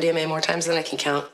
MDMA more times than I can count.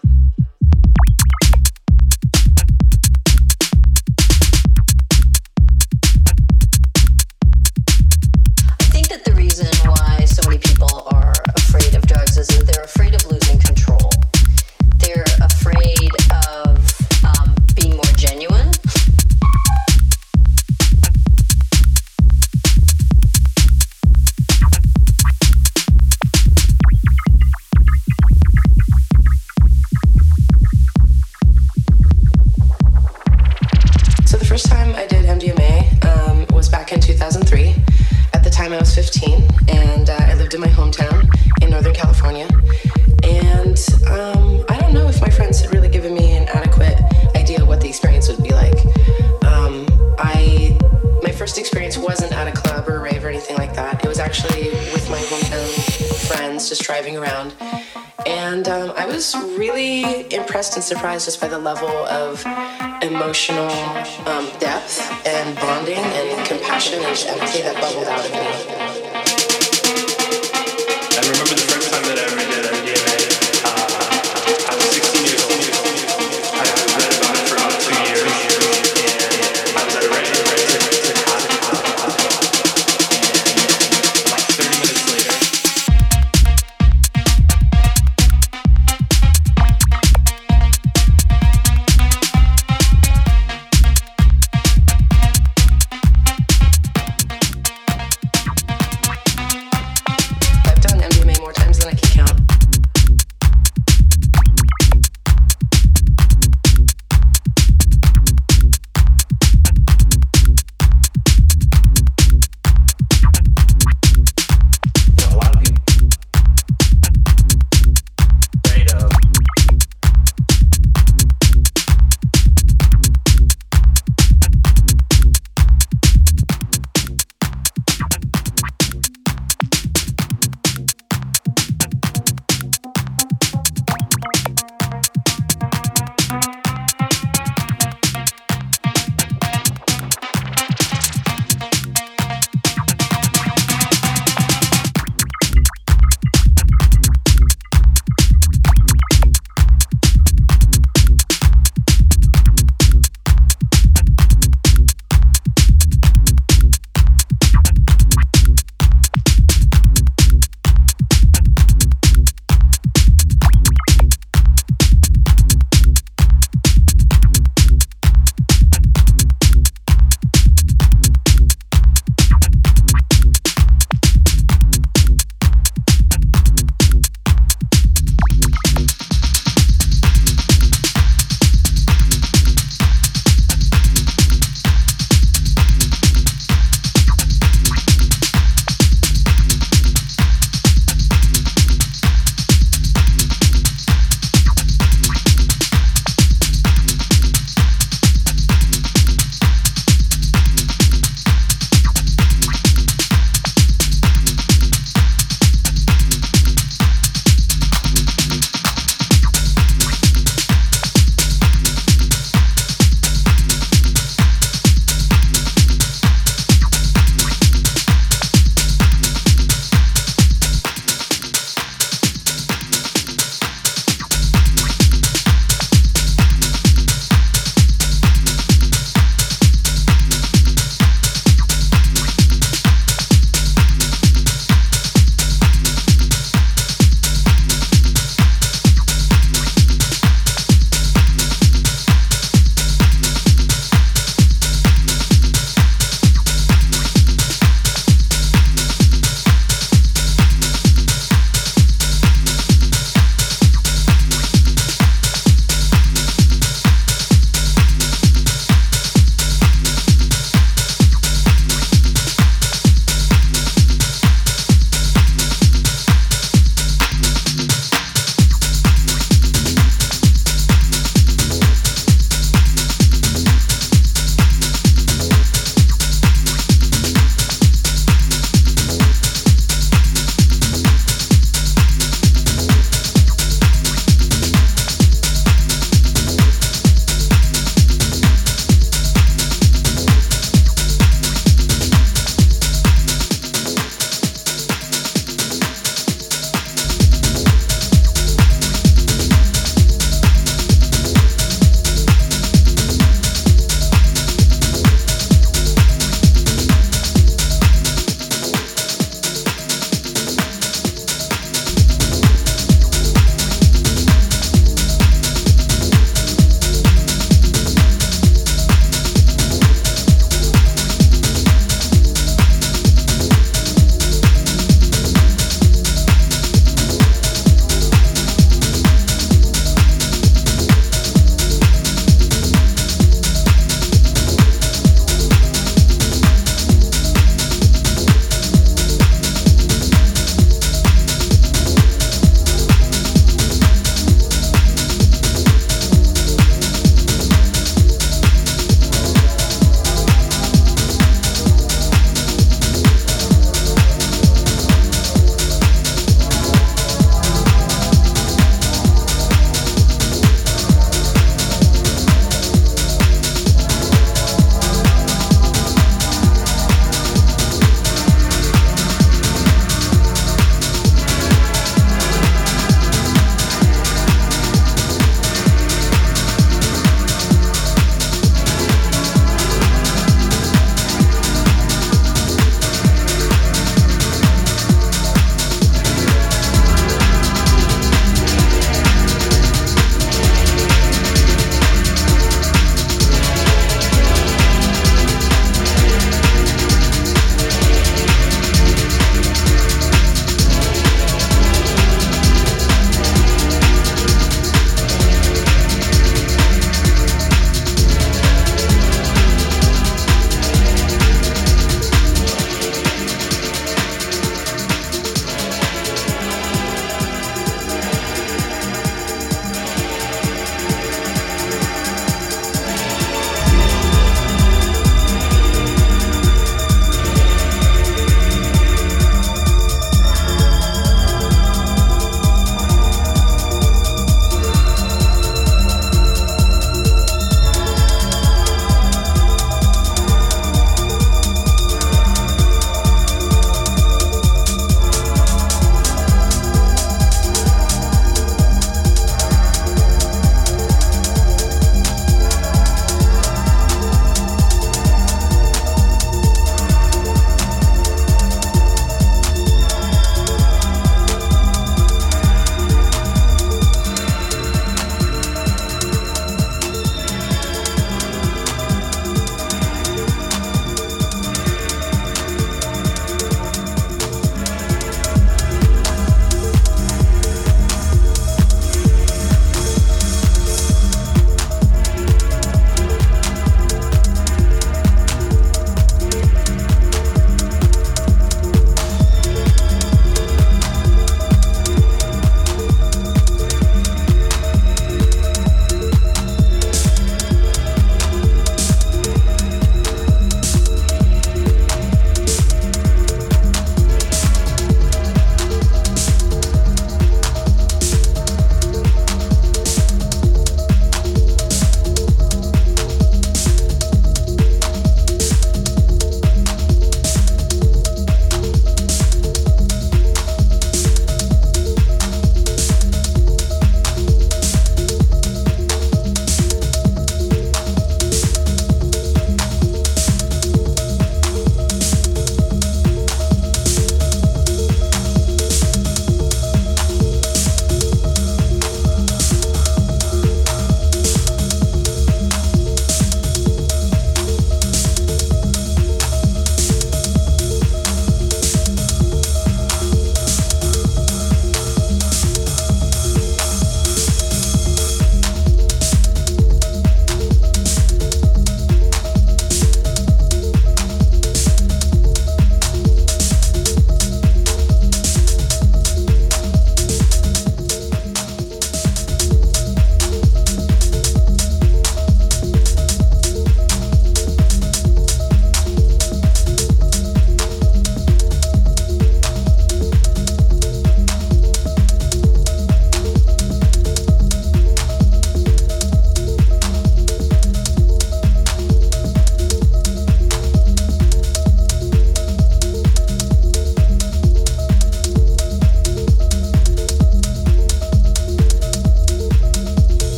surprised just by the level of emotional um, depth and bonding and compassion and empathy that bubbled out of it.